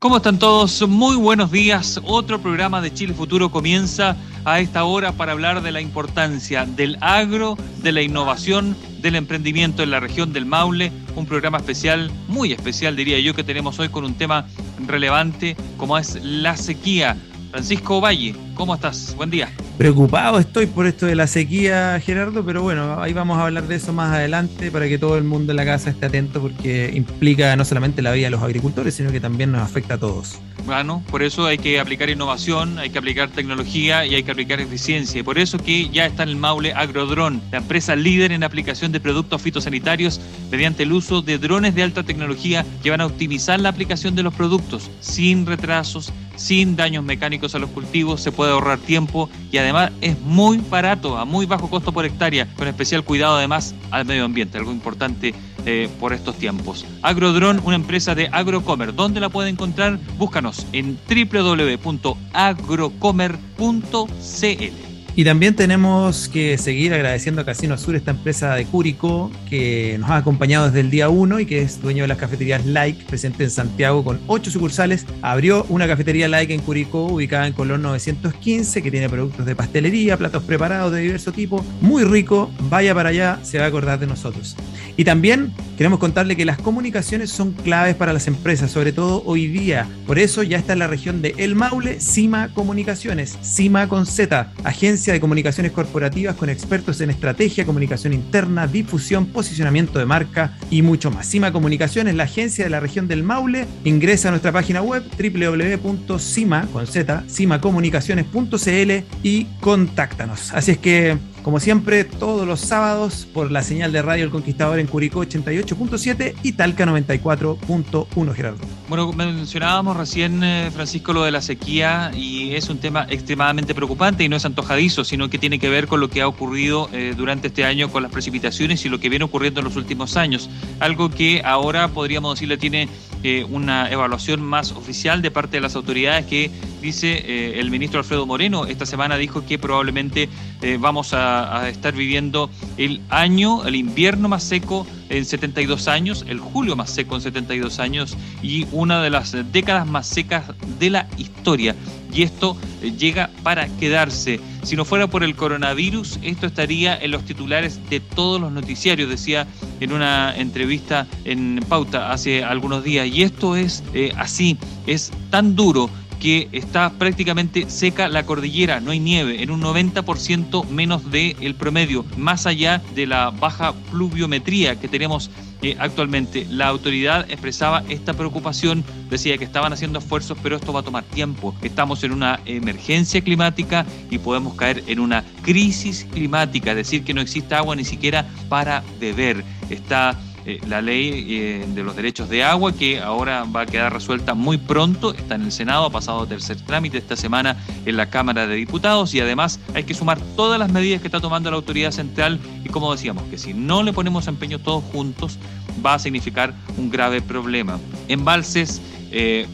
¿Cómo están todos? Muy buenos días. Otro programa de Chile Futuro comienza a esta hora para hablar de la importancia del agro, de la innovación, del emprendimiento en la región del Maule. Un programa especial, muy especial diría yo, que tenemos hoy con un tema relevante como es la sequía. Francisco Valle, ¿cómo estás? Buen día. Preocupado estoy por esto de la sequía, Gerardo, pero bueno, ahí vamos a hablar de eso más adelante para que todo el mundo en la casa esté atento porque implica no solamente la vida de los agricultores, sino que también nos afecta a todos. Bueno, por eso hay que aplicar innovación, hay que aplicar tecnología y hay que aplicar eficiencia. Y por eso que ya está en el Maule Agrodrón, la empresa líder en aplicación de productos fitosanitarios mediante el uso de drones de alta tecnología que van a optimizar la aplicación de los productos sin retrasos, sin daños mecánicos a los cultivos, se puede ahorrar tiempo y además es muy barato, a muy bajo costo por hectárea, con especial cuidado además al medio ambiente, algo importante eh, por estos tiempos. Agrodrone, una empresa de Agrocomer. ¿Dónde la puede encontrar? Búscanos en www.agrocomer.cl. Y también tenemos que seguir agradeciendo a Casino Sur, esta empresa de Curicó que nos ha acompañado desde el día 1 y que es dueño de las cafeterías Like, presente en Santiago con ocho sucursales. Abrió una cafetería Like en Curicó, ubicada en Colón 915, que tiene productos de pastelería, platos preparados de diverso tipo. Muy rico, vaya para allá, se va a acordar de nosotros. Y también queremos contarle que las comunicaciones son claves para las empresas, sobre todo hoy día. Por eso ya está en la región de El Maule, CIMA Comunicaciones, CIMA con Z, agencia de comunicaciones corporativas con expertos en estrategia, comunicación interna, difusión, posicionamiento de marca y mucho más. Cima Comunicaciones, la agencia de la región del Maule, ingresa a nuestra página web www.cima, con Z, cimacomunicaciones.cl y contáctanos. Así es que como siempre, todos los sábados por la señal de radio El Conquistador en Curicó 88.7 y Talca 94.1, Gerardo. Bueno, mencionábamos recién, eh, Francisco, lo de la sequía y es un tema extremadamente preocupante y no es antojadizo, sino que tiene que ver con lo que ha ocurrido eh, durante este año con las precipitaciones y lo que viene ocurriendo en los últimos años. Algo que ahora podríamos decirle tiene eh, una evaluación más oficial de parte de las autoridades que dice eh, el ministro Alfredo Moreno. Esta semana dijo que probablemente eh, vamos a, a, estar viviendo el año, el invierno más seco en 72 años, el julio más seco en 72 años y una de las décadas más secas de la historia. Y esto llega para quedarse. Si no fuera por el coronavirus, esto estaría en los titulares de todos los noticiarios, decía en una entrevista en Pauta hace algunos días. Y esto es eh, así, es tan duro que está prácticamente seca la cordillera, no hay nieve, en un 90% menos del el promedio, más allá de la baja pluviometría que tenemos eh, actualmente. La autoridad expresaba esta preocupación, decía que estaban haciendo esfuerzos, pero esto va a tomar tiempo. Estamos en una emergencia climática y podemos caer en una crisis climática, es decir, que no existe agua ni siquiera para beber. Está eh, la ley eh, de los derechos de agua, que ahora va a quedar resuelta muy pronto, está en el Senado, ha pasado tercer trámite esta semana en la Cámara de Diputados y además hay que sumar todas las medidas que está tomando la autoridad central y como decíamos, que si no le ponemos empeño todos juntos, va a significar un grave problema. Embalses, eh,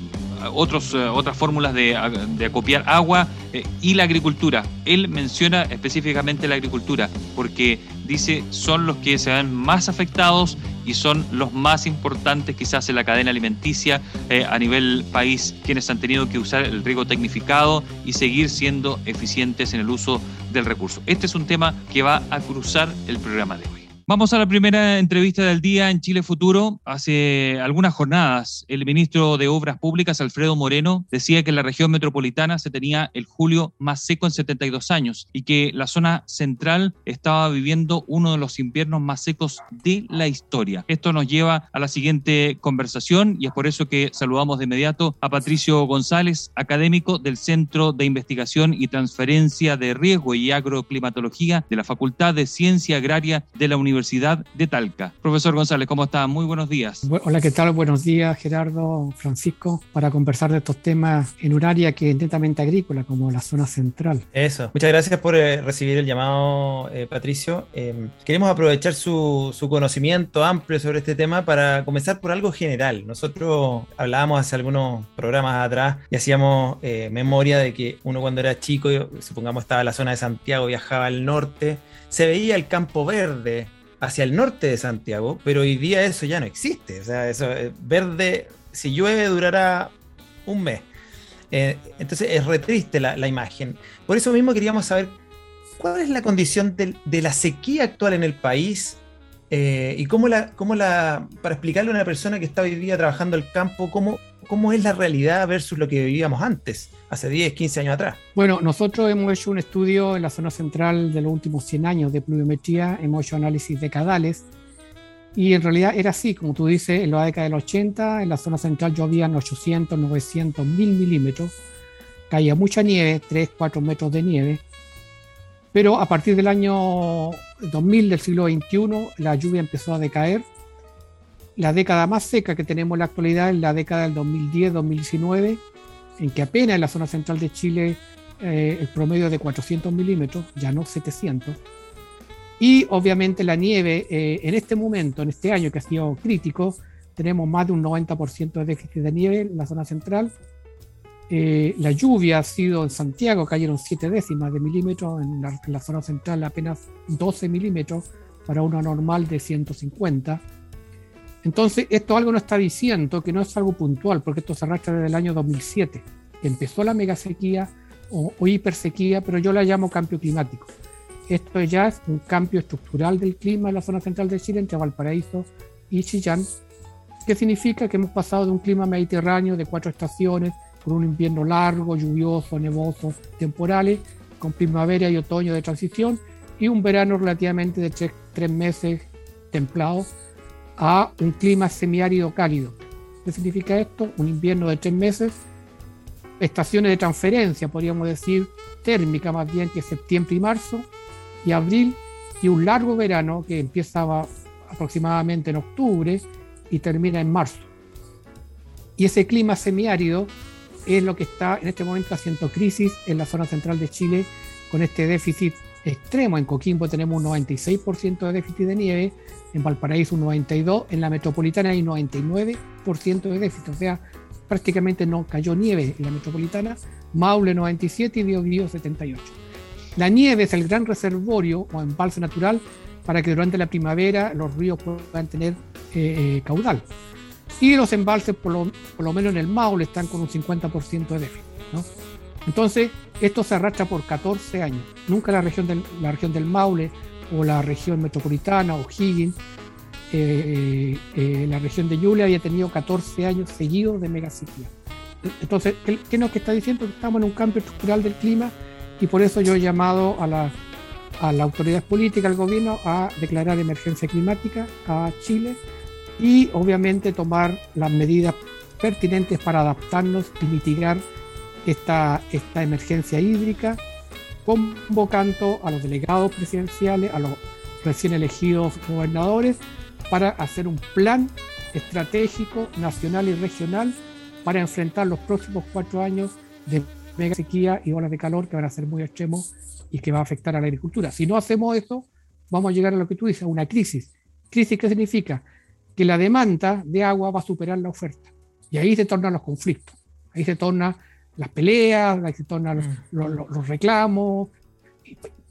otros, otras fórmulas de, de acopiar agua y la agricultura. Él menciona específicamente la agricultura porque dice son los que se ven más afectados y son los más importantes quizás en la cadena alimenticia eh, a nivel país, quienes han tenido que usar el riego tecnificado y seguir siendo eficientes en el uso del recurso. Este es un tema que va a cruzar el programa de hoy. Vamos a la primera entrevista del día en Chile Futuro. Hace algunas jornadas, el ministro de Obras Públicas, Alfredo Moreno, decía que la región metropolitana se tenía el julio más seco en 72 años y que la zona central estaba viviendo uno de los inviernos más secos de la historia. Esto nos lleva a la siguiente conversación y es por eso que saludamos de inmediato a Patricio González, académico del Centro de Investigación y Transferencia de Riesgo y Agroclimatología de la Facultad de Ciencia Agraria de la Universidad Universidad de Talca. Profesor González, ¿cómo está? Muy buenos días. Hola, ¿qué tal? Buenos días, Gerardo, Francisco, para conversar de estos temas en un área que es netamente agrícola, como la zona central. Eso. Muchas gracias por eh, recibir el llamado, eh, Patricio. Eh, queremos aprovechar su, su, conocimiento amplio sobre este tema para comenzar por algo general. Nosotros hablábamos hace algunos programas atrás y hacíamos eh, memoria de que uno cuando era chico, supongamos estaba en la zona de Santiago, viajaba al norte, se veía el campo verde, hacia el norte de Santiago, pero hoy día eso ya no existe. O sea, eso eh, verde, si llueve durará un mes. Eh, entonces es re triste la, imagen. Por eso mismo queríamos saber cuál es la condición de, la sequía actual en el país eh, y cómo la, cómo la, para explicarle a una persona que está hoy día trabajando el campo, cómo, cómo es la realidad versus lo que vivíamos antes, hace 10, 15 años atrás. Bueno, nosotros hemos hecho un estudio en la zona central de los últimos 100 años de pluviometría, hemos hecho análisis decadales y en realidad era así, como tú dices, en la década del 80, en la zona central llovían 800, 900, 1000 milímetros, caía mucha nieve, 3, 4 metros de nieve, pero a partir del año 2000 del siglo XXI la lluvia empezó a decaer. La década más seca que tenemos en la actualidad es la década del 2010-2019, en que apenas en la zona central de Chile eh, el promedio de 400 milímetros, ya no 700 y obviamente la nieve, eh, en este momento, en este año que ha sido crítico, tenemos más de un 90% de déficit de nieve en la zona central. Eh, la lluvia ha sido en Santiago, cayeron 7 décimas de milímetros, en la, zona central apenas 12 milímetros para una normal de 150. Entonces, esto algo nos está diciendo que no es algo puntual, porque esto se arrastra desde el año 2007, que empezó la megasequía o, o hipersequía, pero yo la llamo cambio climático. Esto ya es un cambio estructural del clima en la zona central de Chile, entre Valparaíso y Chillán, que significa que hemos pasado de un clima mediterráneo de cuatro estaciones, con un invierno largo, lluvioso, nevoso, temporales, con primavera y otoño de transición, y un verano relativamente de tres, meses templado, a un clima semiárido cálido. ¿Qué significa esto? Un invierno de tres meses, estaciones de transferencia, podríamos decir, térmica más bien que septiembre y marzo, y abril y un largo verano que empieza aproximadamente en octubre y termina en marzo. Y ese clima semiárido es lo que está en este momento haciendo crisis en la zona central de Chile con este déficit extremo. En Coquimbo tenemos un 96% de déficit de nieve, en Valparaíso un 92%, en la metropolitana hay un 99% de déficit, o sea, prácticamente no cayó nieve en la metropolitana, Maule 97 y Biobío 78. La nieve es el gran reservorio o embalse natural para que durante la primavera los ríos puedan tener eh, eh, caudal. Y los embalses, por lo, menos en el Maule, están con un 50% de déficit. Entonces, esto se arrastra por 14 años. Nunca la región del, la región del Maule o la región metropolitana o Higgins, eh, la región de Yulia había tenido 14 años seguidos de mega sequía. Entonces, ¿qué, ¿qué nos está diciendo? Que estamos en un cambio estructural del clima y por eso yo he llamado a la, a la autoridad política, al gobierno, a declarar emergencia climática a Chile y obviamente tomar las medidas pertinentes para adaptarnos y mitigar esta, esta emergencia hídrica, convocando a los delegados presidenciales, a los recién elegidos gobernadores, para hacer un plan estratégico nacional y regional para enfrentar los próximos cuatro años de mega sequía y olas de calor que van a ser muy extremos y que va a afectar a la agricultura. Si no hacemos eso, vamos a llegar a lo que tú dices, a una crisis. ¿Crisis qué significa? Que la demanda de agua va a superar la oferta. Y ahí se tornan los conflictos, ahí se tornan las peleas, ahí se tornan los, mm. reclamos.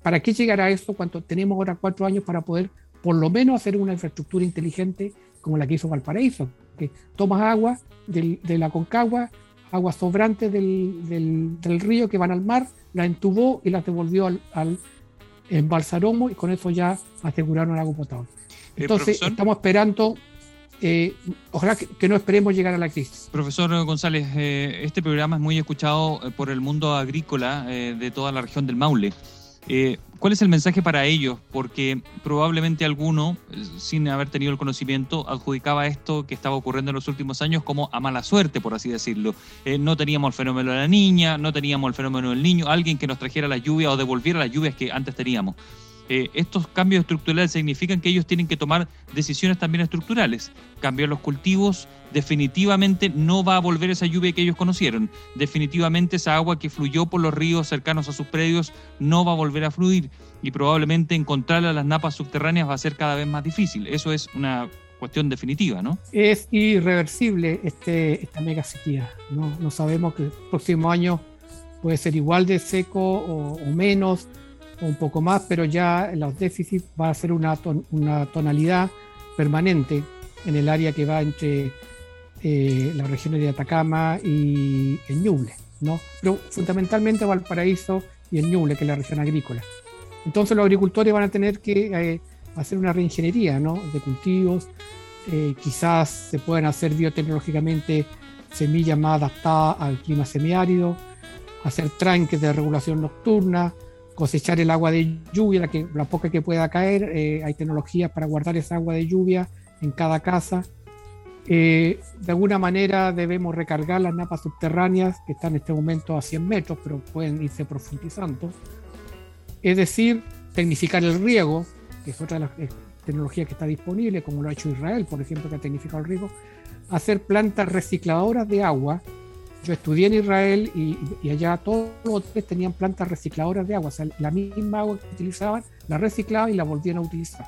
¿Para qué llegar a eso cuando tenemos ahora cuatro años para poder por lo menos hacer una infraestructura inteligente como la que hizo Valparaíso? Que tomas agua de la Concagua, aguas sobrantes del, río que van al mar, la entubó y las devolvió al, al embalsaromo y con eso ya aseguraron el agua potable. Eh, Entonces, estamos esperando, eh, ojalá que, no esperemos llegar a la crisis. Profesor González, eh, este programa es muy escuchado por el mundo agrícola de toda la región del Maule. Eh, ¿Cuál es el mensaje para ellos? Porque probablemente alguno, eh, sin haber tenido el conocimiento, adjudicaba esto que estaba ocurriendo en los últimos años como a mala suerte, por así decirlo. Eh, no teníamos el fenómeno de la niña, no teníamos el fenómeno del niño, alguien que nos trajera la lluvia o devolviera las lluvias que antes teníamos. Eh, estos cambios estructurales significan que ellos tienen que tomar decisiones también estructurales. Cambiar los cultivos, definitivamente no va a volver esa lluvia que ellos conocieron. Definitivamente esa agua que fluyó por los ríos cercanos a sus predios no va a volver a fluir y probablemente encontrarla a las napas subterráneas va a ser cada vez más difícil. Eso es una cuestión definitiva, ¿no? Es irreversible este, esta mega sequía. ¿no? sabemos que el próximo año puede ser igual de seco o menos un poco más, pero ya los déficits va a ser una, tonalidad permanente en el área que va entre eh, las regiones de Atacama y el Ñuble, ¿no? Pero fundamentalmente Valparaíso y el Ñuble, que es la región agrícola. Entonces los agricultores van a tener que eh, hacer una reingeniería ¿no? de cultivos, eh, quizás se puedan hacer biotecnológicamente semillas más adaptadas al clima semiárido, hacer tranques de regulación nocturna, cosechar el agua de lluvia, la, que, la poca que pueda caer, eh, hay tecnologías para guardar esa agua de lluvia en cada casa. de alguna manera debemos recargar las napas subterráneas que están en este momento a 100 metros, pero pueden irse profundizando es decir, tecnificar el riego, que es otra de las eh, tecnologías que está disponible, como lo ha hecho Israel, por ejemplo, que ha tecnificado el riego, hacer plantas recicladoras de agua. Yo estudié en Israel y, allá todos los hoteles tenían plantas recicladoras de agua, o sea, la misma agua que utilizaban, la reciclaban y la volvían a utilizar.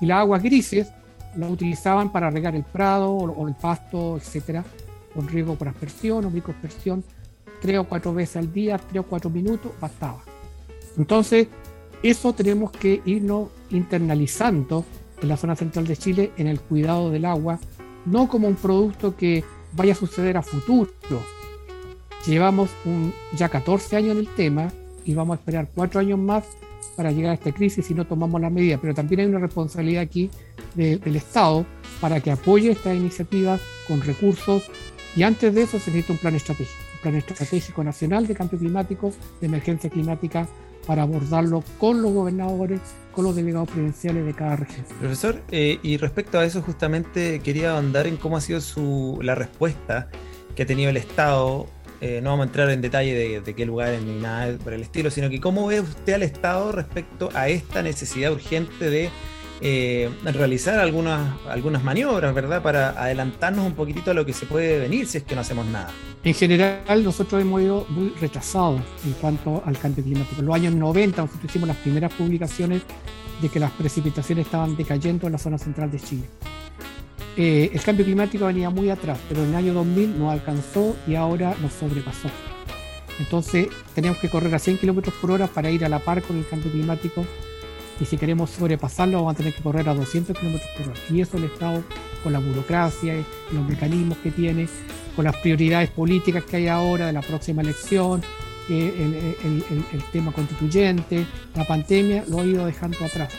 Y las aguas grises la utilizaban para regar el prado o, el pasto, etcétera, con riego por aspersión o microaspersión, tres o cuatro veces al día, tres o cuatro minutos, bastaba. Entonces, eso tenemos que irnos internalizando en la zona central de Chile en el cuidado del agua, no como un producto que vaya a suceder a futuro. Llevamos ya 14 años en el tema y vamos a esperar cuatro años más para llegar a esta crisis si no tomamos la medida. Pero también hay una responsabilidad aquí del Estado para que apoye estas iniciativas con recursos y antes de eso se necesita un plan estratégico, un plan estratégico nacional de cambio climático, de emergencia climática para abordarlo con los gobernadores, con los delegados provinciales de cada región. Profesor, eh, y respecto a eso justamente quería andar en cómo ha sido su, la respuesta que ha tenido el Estado. Eh, no vamos a entrar en detalle de, de, qué lugares ni nada por el estilo, sino que cómo ve usted al Estado respecto a esta necesidad urgente de eh, realizar algunas, algunas maniobras, ¿verdad? Para adelantarnos un poquitito a lo que se puede venir si es que no hacemos nada. En general, nosotros hemos ido muy retrasados en cuanto al cambio climático. En los años 90 nosotros hicimos las primeras publicaciones de que las precipitaciones estaban decayendo en la zona central de Chile. Eh, el cambio climático venía muy atrás, pero en el año 2000 nos alcanzó y ahora nos sobrepasó. Entonces tenemos que correr a 100 kilómetros por hora para ir a la par con el cambio climático y si queremos sobrepasarlo vamos a tener que correr a 200 kilómetros por hora. Y eso el Estado, con la burocracia, los mecanismos que tiene, con las prioridades políticas que hay ahora de la próxima elección, el, el, tema constituyente, la pandemia, lo ha ido dejando atrás.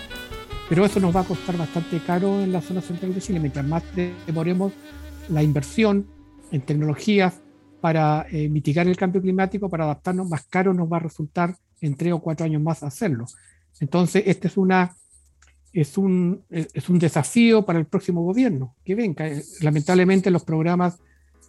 Pero eso nos va a costar bastante caro en la zona central de Chile. Mientras más demoremos la inversión en tecnologías para eh, mitigar el cambio climático, para adaptarnos, más caro nos va a resultar en tres o cuatro años más hacerlo. Entonces, este es, una, es, un, es un desafío para el próximo gobierno que venga. Lamentablemente, los programas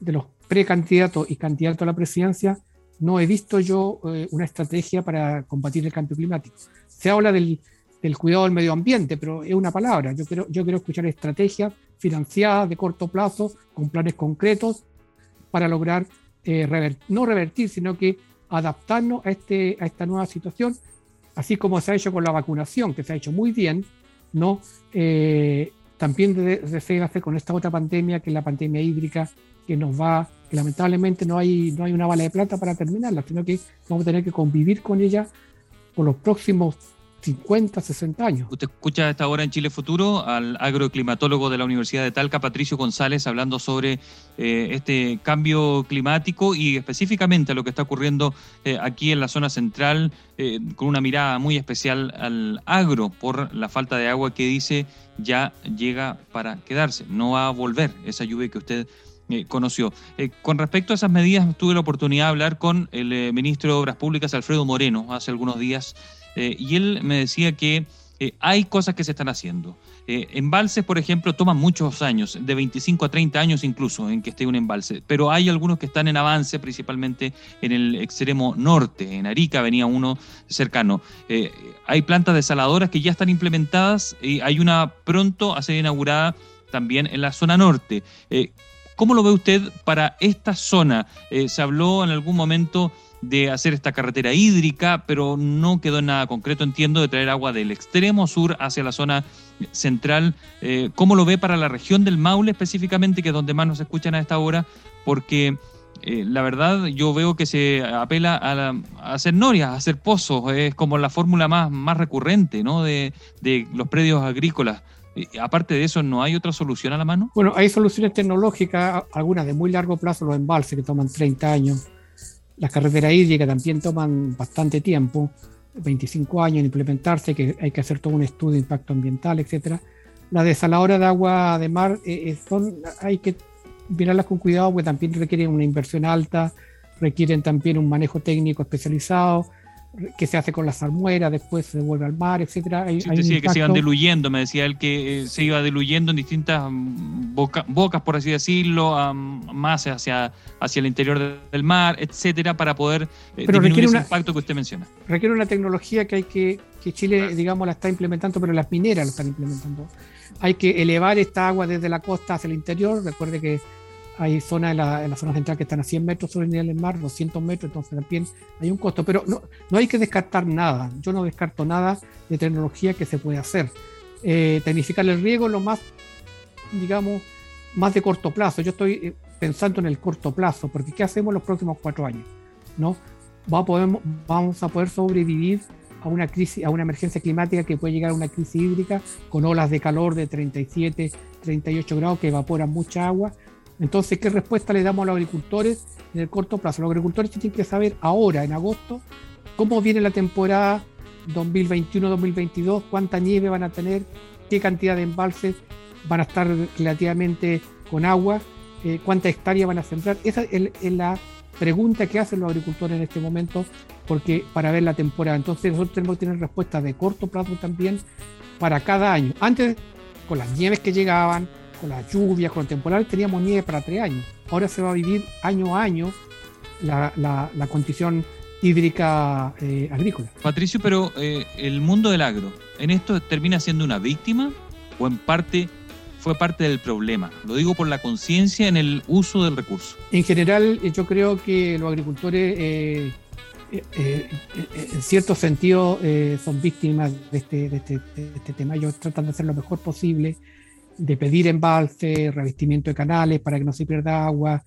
de los precandidatos y candidatos a la presidencia, no he visto yo eh, una estrategia para combatir el cambio climático. Se habla del, del, cuidado del medio ambiente, pero es una palabra. Yo quiero, yo quiero escuchar estrategias financiadas de corto plazo, con planes concretos, para lograr eh, no revertir, sino que adaptarnos a, este, a esta nueva situación así como se ha hecho con la vacunación, que se ha hecho muy bien, ¿no? Eh, también se hacer con esta otra pandemia, que es la pandemia hídrica, que nos va, que lamentablemente no hay, no hay una bala de plata para terminarla, sino que vamos a tener que convivir con ella por los próximos 50, 60 años. Usted escucha a esta hora en Chile Futuro al agroclimatólogo de la Universidad de Talca, Patricio González, hablando sobre eh, este cambio climático y específicamente lo que está ocurriendo eh, aquí en la zona central, eh, con una mirada muy especial al agro por la falta de agua que dice ya llega para quedarse, no va a volver esa lluvia que usted conoció. con respecto a esas medidas, tuve la oportunidad de hablar con el ministro de Obras Públicas, Alfredo Moreno, hace algunos días eh, y él me decía que eh, hay cosas que se están haciendo. Eh, embalses, por ejemplo, toman muchos años, de 25 a 30 años incluso, en que esté un embalse, pero hay algunos que están en avance, principalmente en el extremo norte. En Arica venía uno cercano. hay plantas desaladoras que ya están implementadas y hay una pronto a ser inaugurada también en la zona norte. ¿Cómo lo ve usted para esta zona? se habló en algún momento de hacer esta carretera hídrica, pero no quedó en nada concreto, entiendo, de traer agua del extremo sur hacia la zona central. Eh, ¿Cómo lo ve para la región del Maule específicamente, que es donde más nos escuchan a esta hora? Porque eh, la verdad yo veo que se apela a, hacer norias, a hacer pozos, es como la fórmula más, más recurrente ¿no? de, de los predios agrícolas. aparte de eso, ¿no hay otra solución a la mano? Bueno, hay soluciones tecnológicas, algunas de muy largo plazo, los embalses que toman 30 años. Las carreteras hídricas también toman bastante tiempo, 25 años en implementarse, que hay que hacer todo un estudio de impacto ambiental, etcétera. Las desaladoras de agua de mar eh, son, hay que mirarlas con cuidado porque también requieren una inversión alta, requieren también un manejo técnico especializado, que se hace con la salmuera, después se devuelve al mar, etcétera. Hay, sí, que se iban diluyendo, me decía él que eh, se iba diluyendo en distintas mm, bocas, por así decirlo, más hacia, hacia el interior del mar, etcétera, para poder eh, pero disminuir ese impacto que usted menciona. Requiere una tecnología que hay que, que Chile, digamos, la está implementando, pero las mineras lo están implementando. Hay que elevar esta agua desde la costa hacia el interior. Recuerde que hay zonas en la, zona central que están a 100 metros sobre el nivel del mar, 200 metros, entonces también hay un costo. Pero no, no hay que descartar nada. Yo no descarto nada de tecnología que se puede hacer. Eh, tecnificar el riego lo más, digamos, más de corto plazo. Yo estoy eh, pensando en el corto plazo, porque ¿qué hacemos los próximos cuatro años? ¿No? Vamos a poder sobrevivir a una crisis, a una emergencia climática que puede llegar a una crisis hídrica con olas de calor de 37, 38 grados que evaporan mucha agua entonces, ¿qué respuesta le damos a los agricultores en el corto plazo? Los agricultores tienen que saber ahora, en agosto, cómo viene la temporada 2021-2022, cuánta nieve van a tener, qué cantidad de embalses van a estar relativamente con agua, eh, cuánta hectárea van a sembrar. Esa es, la pregunta que hacen los agricultores en este momento porque para ver la temporada. Entonces nosotros tenemos que tener respuestas de corto plazo también para cada año. Antes, con las nieves que llegaban, con las lluvias, con el temporal, teníamos nieve para tres años. Ahora se va a vivir año a año la, la, condición hídrica eh, agrícola. Patricio, pero eh, el mundo del agro, ¿en esto termina siendo una víctima o en parte fue parte del problema? Lo digo por la conciencia en el uso del recurso. En general, yo creo que los agricultores, en cierto sentido, son víctimas de este, de este, de este tema. Ellos tratan de hacer lo mejor posible de pedir embalse, revestimiento de canales para que no se pierda agua.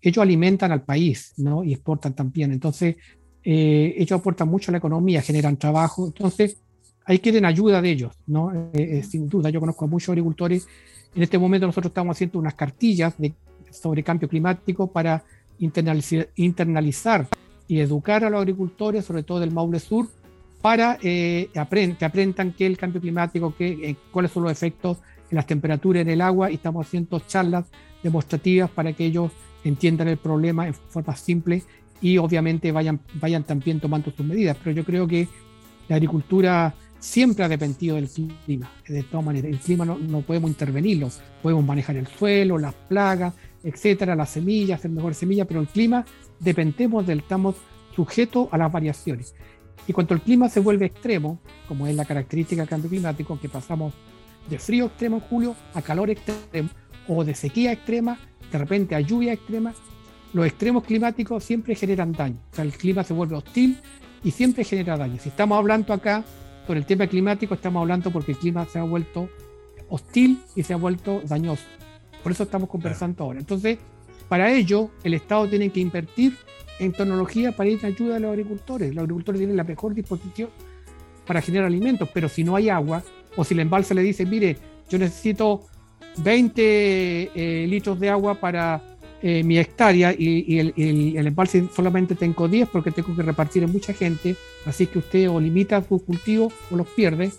Ellos alimentan al país ¿no? y exportan también. Entonces, eh, ellos aportan mucho a la economía, generan trabajo. Entonces, ahí quieren ayuda de ellos, ¿no? Eh, eh, sin duda, yo conozco a muchos agricultores. En este momento nosotros estamos haciendo unas cartillas de, sobre cambio climático para internalizar, y educar a los agricultores, sobre todo del Maule Sur, para que aprendan qué es el cambio climático, qué, cuáles son los efectos las temperaturas en el agua y estamos haciendo charlas demostrativas para que ellos entiendan el problema en forma simple y obviamente vayan, vayan también tomando sus medidas. Pero yo creo que la agricultura siempre ha dependido del clima, de todas maneras. El clima no, no podemos intervenirlo, podemos manejar el suelo, las plagas, etcétera, las semillas, hacer mejor semillas, pero el clima dependemos del, estamos sujetos a las variaciones. Y cuando el clima se vuelve extremo, como es la característica del cambio climático, que pasamos de frío extremo en julio a calor extremo o de sequía extrema, de repente a lluvia extrema, los extremos climáticos siempre generan daño. O sea, el clima se vuelve hostil y siempre genera daño. Si estamos hablando acá por el tema climático, estamos hablando porque el clima se ha vuelto hostil y se ha vuelto dañoso. Por eso estamos conversando ahora. Entonces, para ello, el Estado tiene que invertir en tecnología para ir en ayuda a los agricultores. Los agricultores tienen la mejor disposición para generar alimentos, pero si no hay agua, o si el embalse le dice, mire, yo necesito 20 eh, litros de agua para eh, mi hectárea y, el, embalse solamente tengo 10 porque tengo que repartir en mucha gente, así que usted o limita sus cultivos o los pierde,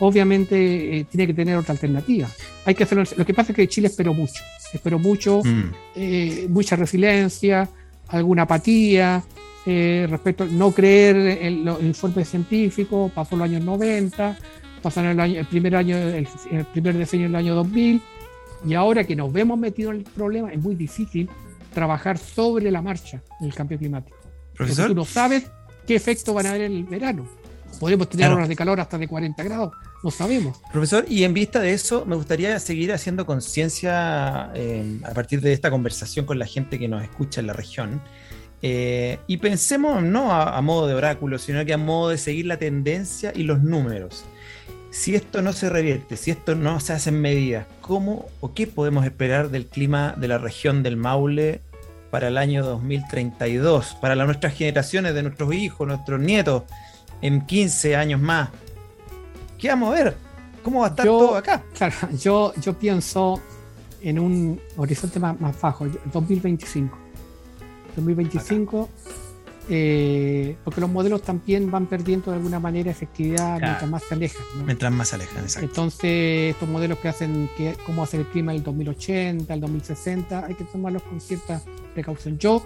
obviamente eh, tiene que tener otra alternativa. Hay que hacerlo. Lo que pasa es que Chile esperó mucho, esperó mucho, mm. mucha resiliencia, alguna apatía, respecto a no creer en los informes científicos, pasó los años 90, pasaron el, año, el primer año, el, primer diseño del año 2000, y ahora que nos vemos metidos en el problema, es muy difícil trabajar sobre la marcha en el cambio climático. Profesor. Porque tú no sabes qué efecto van a haber en el verano. Podemos tener horas de calor hasta de 40 grados, no sabemos. Profesor, y en vista de eso, me gustaría seguir haciendo conciencia eh, a partir de esta conversación con la gente que nos escucha en la región. Eh, y pensemos no a, modo de oráculo, sino que a modo de seguir la tendencia y los números si esto no se revierte, si esto no se hace en medidas, ¿cómo o qué podemos esperar del clima de la región del Maule para el año 2032, para nuestras generaciones, de nuestros hijos, nuestros nietos, en 15 años más? ¿Qué vamos a ver? ¿Cómo va a estar todo acá? Claro, yo, yo pienso en un horizonte más, bajo, 2025. 2025, eh, porque los modelos también van perdiendo de alguna manera efectividad mientras más se alejan. Mientras más se alejan, exacto. Entonces, estos modelos que hacen que, cómo hacer el clima en el 2080, el 2060, hay que tomarlos con cierta precaución. Yo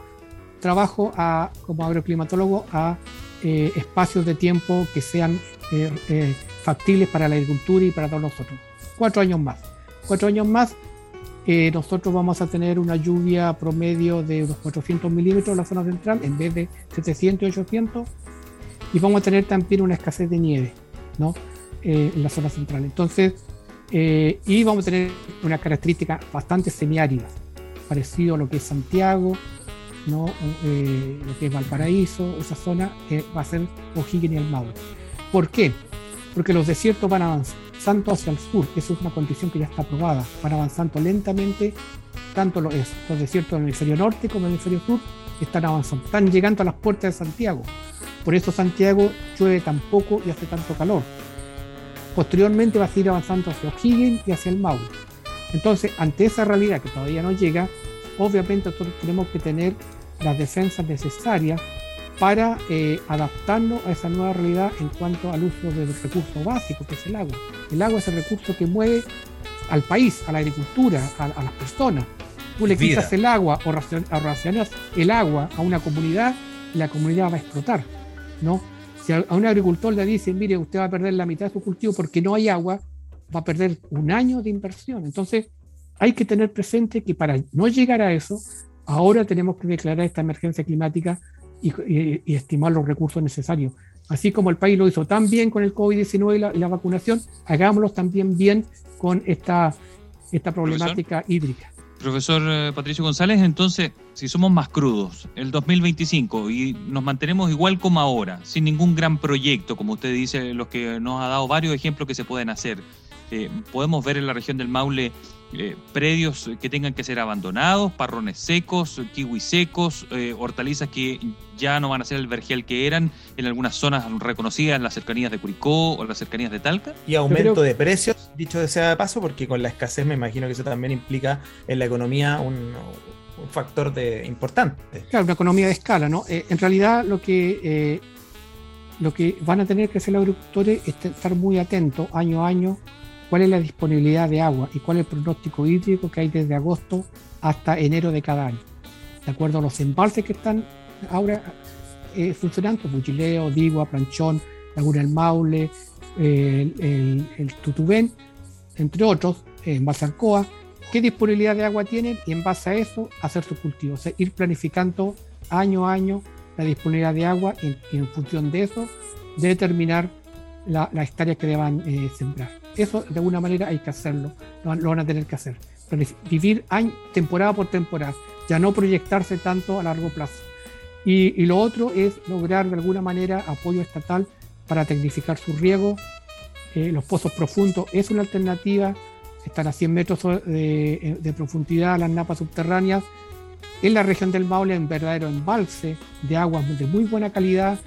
trabajo a, como agroclimatólogo a eh, espacios de tiempo que sean eh, factibles para la agricultura y para todos nosotros. Cuatro años más. Cuatro años más nosotros vamos a tener una lluvia promedio de unos 400 milímetros en la zona central en vez de 700 y 800 y vamos a tener también una escasez de nieve ¿no? Eh, en la zona central. Entonces, eh, y vamos a tener una característica bastante semiárida, parecido a lo que es Santiago, ¿no? Eh, lo que es Valparaíso, esa zona va a ser O'Higgins y el Maule. ¿Por qué? Porque los desiertos van a avanzar avanzando hacia el sur. Eso es una condición que ya está aprobada. Van avanzando lentamente, tanto los, desiertos del hemisferio norte como el hemisferio sur están avanzando. Están llegando a las puertas de Santiago. Por eso Santiago llueve tan poco y hace tanto calor. Posteriormente va a seguir avanzando hacia O'Higgins y hacia el Maule. Entonces, ante esa realidad que todavía no llega, obviamente nosotros tenemos que tener las defensas necesarias para eh, adaptarnos a esa nueva realidad en cuanto al uso del recurso básico que es el agua. El agua es el recurso que mueve al país, a la agricultura, a, las personas. Tú le quitas el agua o racionas el agua a una comunidad, la comunidad va a explotar. ¿no? Si a, un agricultor le dicen, mire, usted va a perder la mitad de su cultivo porque no hay agua, va a perder un año de inversión. Entonces, hay que tener presente que para no llegar a eso, ahora tenemos que declarar esta emergencia climática y, estimar los recursos necesarios. Así como el país lo hizo tan bien con el COVID-19 y la, vacunación, hagámoslo también bien con esta, esta problemática hídrica. Profesor eh, Patricio González, entonces, si somos más crudos, el 2025 y nos mantenemos igual como ahora, sin ningún gran proyecto, como usted dice, los que nos ha dado varios ejemplos que se pueden hacer, eh, podemos ver en la región del Maule eh, predios que tengan que ser abandonados, parrones secos, kiwis secos, eh, hortalizas que ya no van a ser el vergel que eran en algunas zonas reconocidas en las cercanías de Curicó o las cercanías de Talca. Y aumento de precios, dicho de sea de paso, porque con la escasez me imagino que eso también implica en la economía un, factor de, importante. Claro, una economía de escala, ¿no? Eh, en realidad lo que, lo que van a tener que hacer los agricultores es estar muy atentos año a año cuál es la disponibilidad de agua y cuál es el pronóstico hídrico que hay desde agosto hasta enero de cada año. De acuerdo a los embalses que están ahora eh, funcionando, Buchileo, Digua, Planchón, Laguna del Maule, el, el, Tutubén, entre otros, en base al COA, qué disponibilidad de agua tienen y en base a eso hacer sus cultivos. O sea, ir planificando año a año la disponibilidad de agua y, en función de eso determinar la, la hectárea que deban eh, sembrar. Eso de alguna manera hay que hacerlo, lo, van a tener que hacer. Vivir año, temporada por temporada, ya no proyectarse tanto a largo plazo. Y, lo otro es lograr de alguna manera apoyo estatal para tecnificar su riego. Eh, los pozos profundos es una alternativa, están a 100 metros de, de profundidad las napas subterráneas. En la región del Maule, en verdadero embalse de aguas de muy buena calidad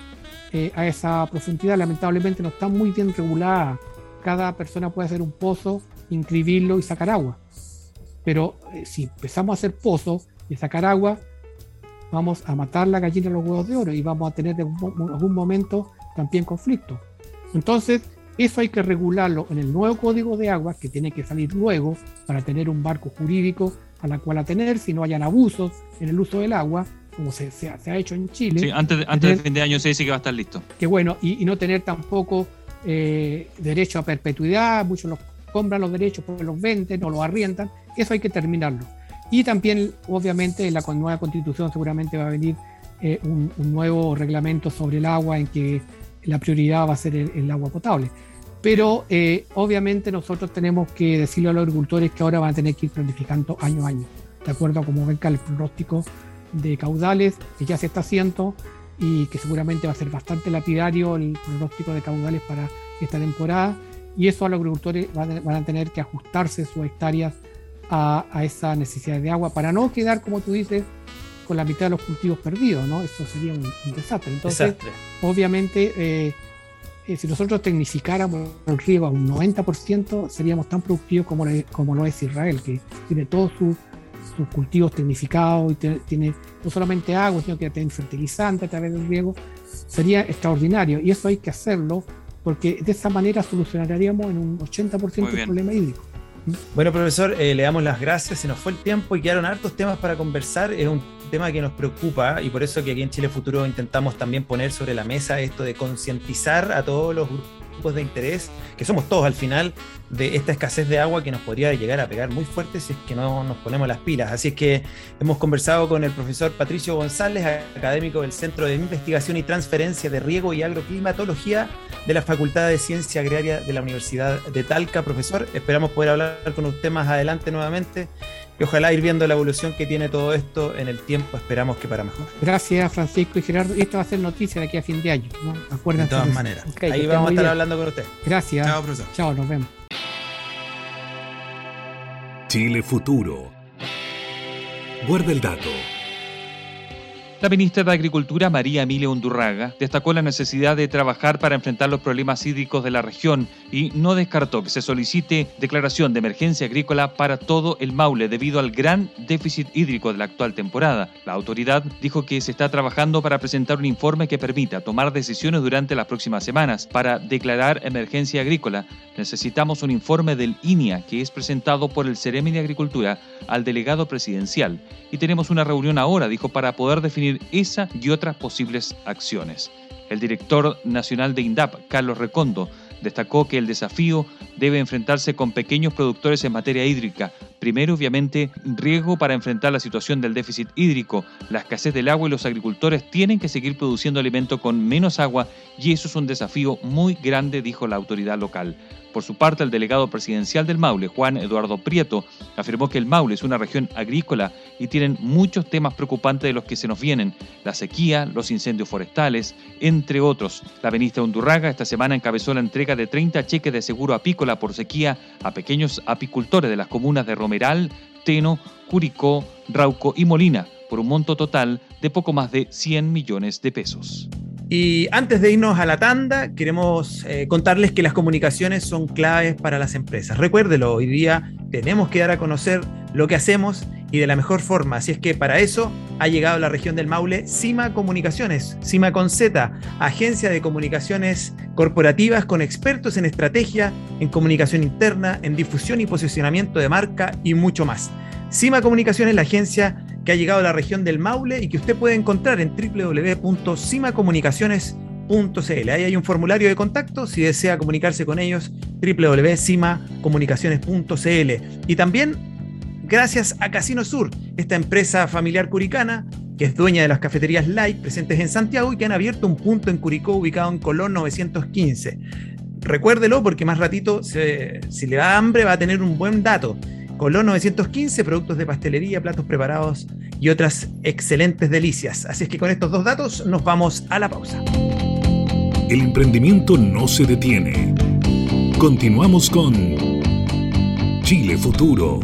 eh, a esa profundidad, lamentablemente no está muy bien regulada cada persona puede hacer un pozo, inscribirlo y sacar agua. Pero eh, si empezamos a hacer pozos y sacar agua, vamos a matar la gallina de los huevos de oro y vamos a tener en algún momento también conflicto. Entonces, eso hay que regularlo en el nuevo código de agua que tiene que salir luego para tener un barco jurídico a la cual atener si no hayan abusos en el uso del agua, como se, se, ha, hecho en Chile. Sí, antes, de, antes del fin de año se dice que va a estar listo. Que bueno, y, y no tener tampoco eh, derecho a perpetuidad, muchos los compran los derechos, pues los venden o los arriendan, eso hay que terminarlo. Y también, obviamente, en la nueva constitución seguramente va a venir eh, un, nuevo reglamento sobre el agua en que la prioridad va a ser el, agua potable. Pero eh, obviamente nosotros tenemos que decirle a los agricultores que ahora van a tener que ir planificando año a año, de acuerdo a cómo venga el pronóstico de caudales que ya se está haciendo y que seguramente va a ser bastante lapidario el pronóstico de caudales para esta temporada y eso a los agricultores van, a tener que ajustarse sus hectáreas a, esa necesidad de agua para no quedar, como tú dices, con la mitad de los cultivos perdidos, ¿no? Eso sería un, desastre. Entonces, obviamente, eh, eh, si nosotros tecnificáramos el riego a un 90%, seríamos tan productivos como, como lo es Israel, que tiene todos sus cultivos tecnificados y tiene no solamente agua, sino que tiene fertilizante a través del riego. Sería extraordinario y eso hay que hacerlo porque de esa manera solucionaríamos en un 80% el problema hídrico. Bueno, profesor, eh, le damos las gracias. Se nos fue el tiempo y quedaron hartos temas para conversar. Es un tema que nos preocupa y por eso que aquí en Chile Futuro intentamos también poner sobre la mesa esto de concientizar a todos los grupos de interés, que somos todos al final, de esta escasez de agua que nos podría llegar a pegar muy fuerte si es que no nos ponemos las pilas. Así es que hemos conversado con el profesor Patricio González, académico del Centro de Investigación y Transferencia de Riego y Agroclimatología de la Facultad de Ciencia Agraria de la Universidad de Talca. Profesor, esperamos poder hablar con usted más adelante nuevamente y ojalá ir viendo la evolución que tiene todo esto en el tiempo, esperamos que para mejor. Gracias Francisco y Gerardo. Esto va a ser noticia de aquí a fin de año, ¿no? Acuérdense. De todas maneras. Ahí vamos a estar hablando con usted. Gracias. Chao, profesor. Chao, nos vemos. Chile Futuro. Guarda el dato. La ministra de Agricultura, María Emilia Undurraga, destacó la necesidad de trabajar para enfrentar los problemas hídricos de la región y no descartó que se solicite declaración de emergencia agrícola para todo el Maule debido al gran déficit hídrico de la actual temporada. La autoridad dijo que se está trabajando para presentar un informe que permita tomar decisiones durante las próximas semanas. Para declarar emergencia agrícola, necesitamos un informe del INIA que es presentado por el Ceremi de Agricultura al delegado presidencial. Y tenemos una reunión ahora, dijo, para poder definir esa y otras posibles acciones. El director nacional de INDAP, Carlos Recondo, destacó que el desafío debe enfrentarse con pequeños productores en materia hídrica. Primero, obviamente, riesgo para enfrentar la situación del déficit hídrico, la escasez del agua y los agricultores tienen que seguir produciendo alimento con menos agua y eso es un desafío muy grande, dijo la autoridad local. Por su parte, el delegado presidencial del Maule, Juan Eduardo Prieto, afirmó que el Maule es una región agrícola y tienen muchos temas preocupantes de los que se nos vienen, la sequía, los incendios forestales, entre otros. La ministra Undurraga esta semana encabezó la entrega de 30 cheques de seguro apícola por sequía a pequeños apicultores de las comunas de Romeral, Teno, Curicó, Rauco y Molina, por un monto total de poco más de 100 millones de pesos. Y antes de irnos a la tanda, queremos eh, contarles que las comunicaciones son claves para las empresas. Recuérdelo, hoy día tenemos que dar a conocer lo que hacemos y de la mejor forma. Así es que para eso ha llegado a la región del Maule Cima Comunicaciones, Cima con Z, agencia de comunicaciones corporativas con expertos en estrategia, en comunicación interna, en difusión y posicionamiento de marca y mucho más. Cima Comunicaciones, la agencia que ha llegado a la región del Maule y que usted puede encontrar en www.cimacomunicaciones.cl. Ahí hay un formulario de contacto si desea comunicarse con ellos, www.cimacomunicaciones.cl. Y también gracias a Casino Sur, esta empresa familiar curicana que es dueña de las cafeterías Light presentes en Santiago y que han abierto un punto en Curicó ubicado en Colón 915. Recuérdelo porque más ratito, si le da hambre, va a tener un buen dato. Colón 915, productos de pastelería, platos preparados y otras excelentes delicias. Así es que con estos dos datos nos vamos a la pausa. El emprendimiento no se detiene. Continuamos con Chile Futuro.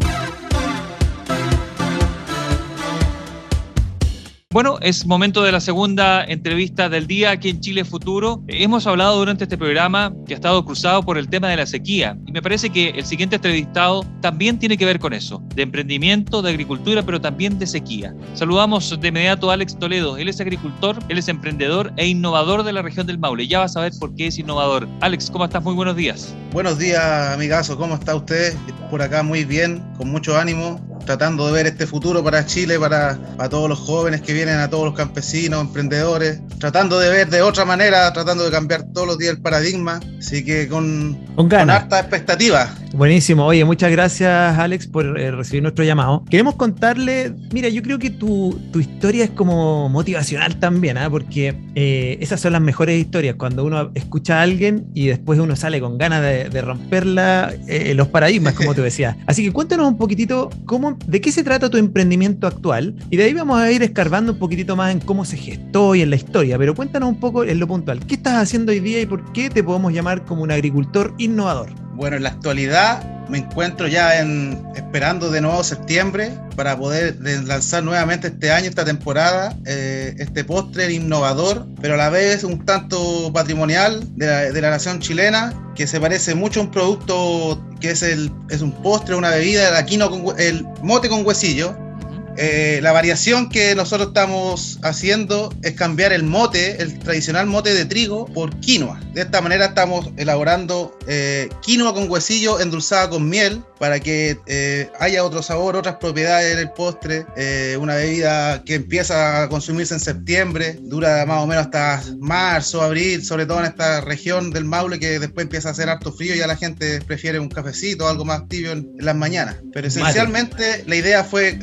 Bueno, es momento de la segunda entrevista del día aquí en Chile Futuro. Hemos hablado durante este programa que ha estado cruzado por el tema de la sequía y me parece que el siguiente entrevistado también tiene que ver con eso, de emprendimiento, de agricultura, pero también de sequía. Saludamos de inmediato a Alex Toledo. Él es agricultor, él es emprendedor e innovador de la región del Maule. Ya vas a ver por qué es innovador. Alex, ¿cómo estás? Muy buenos días. Buenos días, amigazo. ¿Cómo está usted? Por acá muy bien, con mucho ánimo tratando de ver este futuro para Chile, para, todos los jóvenes que vienen, a todos los campesinos, emprendedores, tratando de ver de otra manera, tratando de cambiar todos los días el paradigma, así que con, con, con harta expectativa. Buenísimo, oye, muchas gracias Alex por eh, recibir nuestro llamado. Queremos contarle, mira, yo creo que tu, tu historia es como motivacional también, ¿eh? porque eh, esas son las mejores historias, cuando uno escucha a alguien y después uno sale con ganas de, de romperla, eh, los paradigmas, como te decía. Así que cuéntanos un poquitito cómo de qué se trata tu emprendimiento actual y de ahí vamos a ir escarbando un poquitito más en cómo se gestó y en la historia, pero cuéntanos un poco en lo puntual. ¿Qué estás haciendo hoy día y por qué te podemos llamar como un agricultor innovador? Bueno, en la actualidad me encuentro ya en, esperando de nuevo septiembre para poder lanzar nuevamente este año, esta temporada, eh, este postre innovador, pero a la vez un tanto patrimonial de la, nación chilena, que se parece mucho a un producto que es, el, es un postre, una bebida, el, quinoa con, el mote con huesillo, eh, la variación que nosotros estamos haciendo es cambiar el mote, el tradicional mote de trigo, por quinoa. De esta manera estamos elaborando eh, quinoa con huesillo endulzada con miel para que eh, haya otro sabor, otras propiedades en el postre. Eh, una bebida que empieza a consumirse en septiembre, dura más o menos hasta marzo, abril, sobre todo en esta región del Maule que después empieza a hacer harto frío y ya la gente prefiere un cafecito o algo más tibio en, en las mañanas. Pero esencialmente la idea fue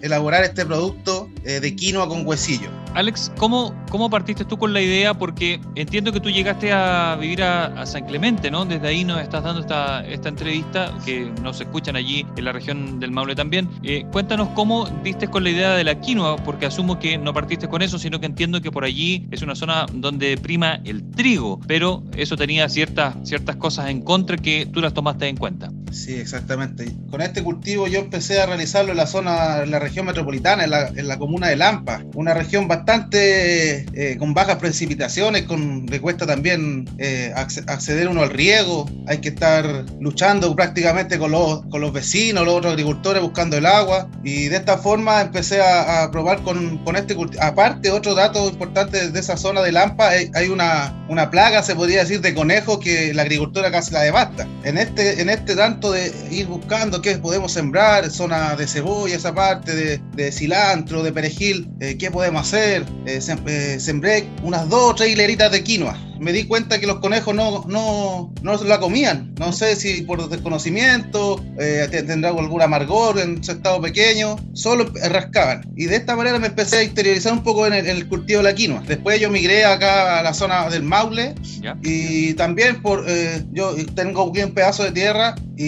elaborar este producto de quinoa con huesillo. Alex, ¿cómo, ¿cómo partiste tú con la idea? Porque entiendo que tú llegaste a vivir a, San Clemente, ¿no? Desde ahí nos estás dando esta, esta entrevista, que nos escuchan allí en la región del Maule también. Eh, cuéntanos cómo diste con la idea de la quinoa, porque asumo que no partiste con eso, sino que entiendo que por allí es una zona donde prima el trigo, pero eso tenía ciertas, ciertas cosas en contra que tú las tomaste en cuenta. Sí, exactamente. Con este cultivo yo empecé a realizarlo en la zona, en la región metropolitana, en la, en la comuna de Lampa, una región bastante eh, con bajas precipitaciones, con, le cuesta también eh, acceder uno al riego, hay que estar luchando prácticamente con los, con los vecinos, los otros agricultores buscando el agua y de esta forma empecé a, a probar con, con este cultivo. Aparte, otro dato importante de esa zona de Lampa, hay, hay una, una plaga, se podría decir, de conejos que la agricultura casi la devasta. En este, en este tanto de ir buscando qué podemos sembrar, zona de cebolla, esa parte de, de cilantro, de perejil, eh, qué podemos hacer. Eh, sem eh, sembré unas dos o tres hileritas de quinoa me di cuenta que los conejos no, no, no la comían. No sé si por desconocimiento, eh, tendrá algún amargor en su estado pequeño, solo rascaban. Y de esta manera me empecé a interiorizar un poco en el, en el cultivo de la quinoa. Después yo migré acá a la zona del Maule y también por eh, yo tengo un pedazo de tierra y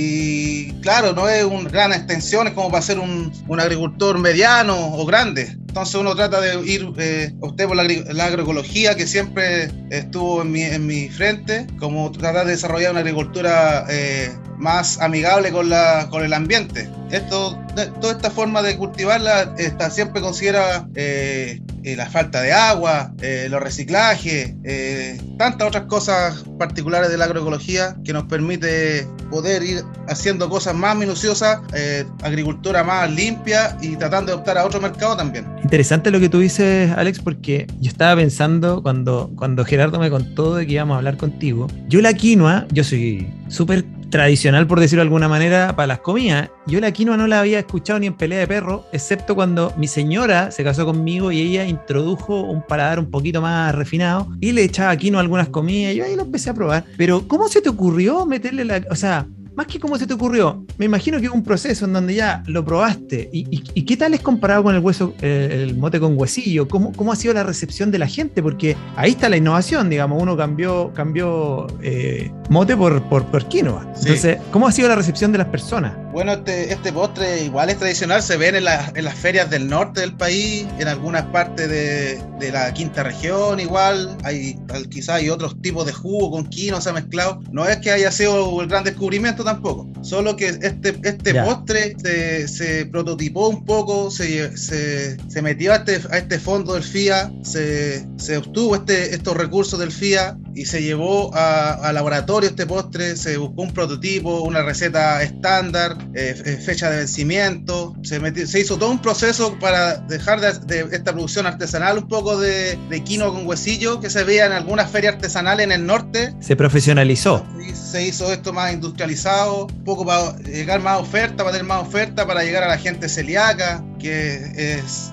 claro, no es una gran extensión, es como para ser un, agricultor mediano o grande. Entonces uno trata de ir, eh, usted por la, agroecología que siempre estuvo en mi, en mi, frente, como tratar de desarrollar una agricultura eh, más amigable con, la, con el ambiente. Esto, toda esta forma de cultivarla está, siempre considera eh, eh, la falta de agua, los reciclajes, tantas otras cosas particulares de la agroecología que nos permite poder ir haciendo cosas más minuciosas, eh, agricultura más limpia y tratando de optar a otro mercado también. Interesante lo que tú dices, Alex, porque yo estaba pensando cuando, cuando Gerardo me contó de que íbamos a hablar contigo. Yo la quinoa, yo soy súper tradicional, por decirlo de alguna manera, para las comidas. Yo la quinoa no la había escuchado ni en pelea de perro, excepto cuando mi señora se casó conmigo y ella introdujo un paladar un poquito más refinado y le echaba quinoa algunas comidas yo ahí lo empecé a probar. Pero, ¿cómo se te ocurrió meterle la... O sea, más que cómo se te ocurrió, me imagino que es un proceso en donde ya lo probaste. ¿Y, y, y qué tal es comparado con el hueso, eh, el mote con huesillo? ¿Cómo, ¿Cómo ha sido la recepción de la gente? Porque ahí está la innovación, digamos, uno cambió, cambió eh, mote por, por, por quinoa. Sí. Entonces, ¿cómo ha sido la recepción de las personas? Bueno, este, este postre igual es tradicional, se ven en, la, en, las ferias del norte del país, en algunas partes de, de la quinta región igual, hay quizás hay otros tipos de jugo con quinoa, se ha mezclado. No es que haya sido el gran descubrimiento tampoco. Solo que este, este postre se, se, prototipó un poco, se, se, se metió a este, a este, fondo del FIA, se, obtuvo este, estos recursos del FIA y se llevó a, a, laboratorio este postre, se buscó un prototipo, una receta estándar, eh, fecha de vencimiento, se, metió, se hizo todo un proceso para dejar de, de esta producción artesanal un poco de, de, quinoa con huesillo que se veía en algunas ferias artesanales en el norte. Se profesionalizó. Se hizo esto más industrializado, un poco para llegar más oferta, para tener más oferta, para llegar a la gente celíaca, que es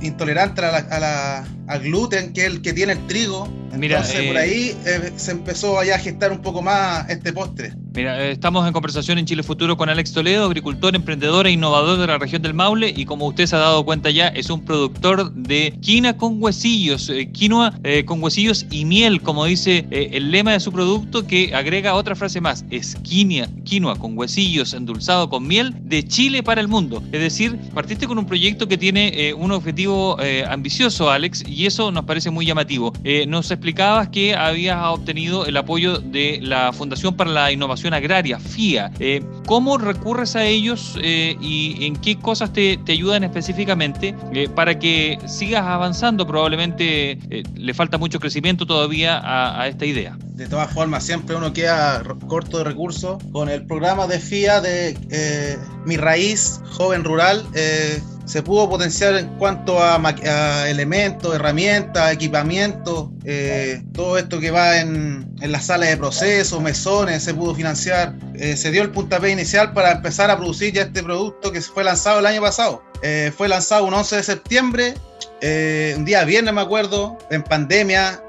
intolerante a la, a la, al gluten, que es el que tiene el trigo. Mira, Entonces, eh, por ahí eh, se empezó allá a gestar un poco más este postre. Mira, eh, estamos en conversación en Chile Futuro con Alex Toledo, agricultor, emprendedor e innovador de la región del Maule, y como usted se ha dado cuenta ya, es un productor de quina con huesillos, eh, quinoa eh, con huesillos y miel, como dice el lema de su producto, que agrega otra frase más, es quinoa, quinoa con huesillos endulzado con miel de Chile para el mundo. Es decir, partiste con un proyecto que tiene un objetivo ambicioso, Alex, y y eso nos parece muy llamativo. Eh, nos explicabas que habías obtenido el apoyo de la Fundación para la Innovación Agraria, FIA. Eh, ¿Cómo recurres a ellos y en qué cosas te, ayudan específicamente para que sigas avanzando? Probablemente le falta mucho crecimiento todavía a esta idea de todas formas, siempre uno queda corto de recursos. Con el programa de FIA de eh, Mi Raíz Joven Rural, eh, se pudo potenciar en cuanto a, elementos, herramientas, equipamiento, eh, todo esto que va en, en las salas de proceso, mesones, se pudo financiar. se dio el puntapié inicial para empezar a producir ya este producto que fue lanzado el año pasado. fue lanzado un 11 de septiembre un día viernes me acuerdo, en pandemia,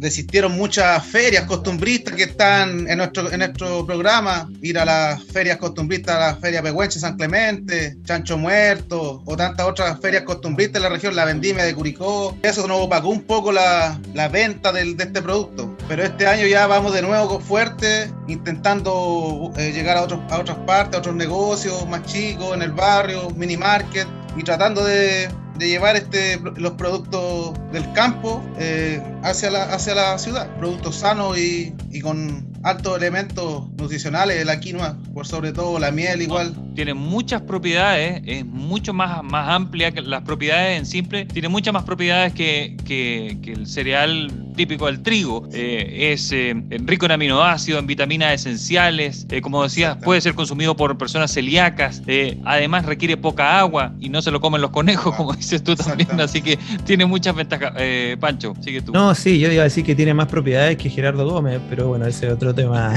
desistieron muchas ferias costumbristas que están en nuestro, en nuestro programa, ir a las ferias costumbristas, a la Feria Pehuenche, San Clemente, Chancho Muerto, o tantas otras ferias costumbristas en la región, la Vendimia de Curicó. Eso nos opacó un poco la, la venta del, de este producto. Pero este año ya vamos de nuevo fuerte, intentando eh, llegar a, otros, a otras partes, a otros negocios más chicos, en el barrio, mini market, y tratando de de llevar este, los productos del campo eh, hacia, la, hacia la ciudad, productos sanos y, y con altos elementos nutricionales, la quinoa, por sobre todo la miel igual. Tiene muchas propiedades, es mucho más, más amplia que las propiedades en simple, tiene muchas más propiedades que, que, el cereal típico del trigo. Eh, es eh, rico en aminoácidos, en vitaminas esenciales, eh, como decías, puede ser consumido por personas celíacas, además requiere poca agua y no se lo comen los conejos, como dices tú también, así que tiene muchas ventajas. Pancho, sigue tú. No, sí, yo iba a decir que tiene más propiedades que Gerardo Gómez, pero bueno, ese es otro tema.